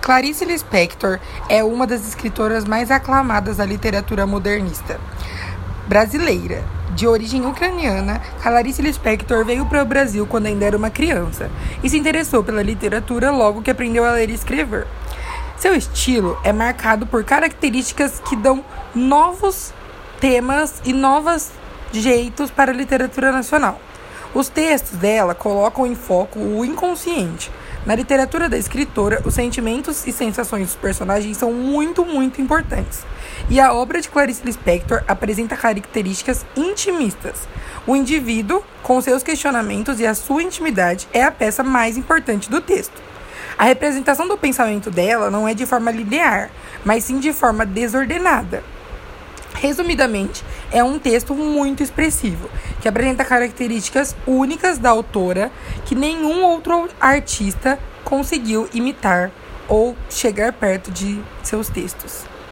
Clarice Lispector é uma das escritoras mais aclamadas da literatura modernista brasileira. De origem ucraniana, Clarice Lispector veio para o Brasil quando ainda era uma criança e se interessou pela literatura logo que aprendeu a ler e escrever. Seu estilo é marcado por características que dão novos temas e novos jeitos para a literatura nacional. Os textos dela colocam em foco o inconsciente. Na literatura da escritora, os sentimentos e sensações dos personagens são muito, muito importantes. E a obra de Clarice Lispector apresenta características intimistas. O indivíduo, com seus questionamentos e a sua intimidade, é a peça mais importante do texto. A representação do pensamento dela não é de forma linear, mas sim de forma desordenada. Resumidamente, é um texto muito expressivo, que apresenta características únicas da autora que nenhum outro artista conseguiu imitar ou chegar perto de seus textos.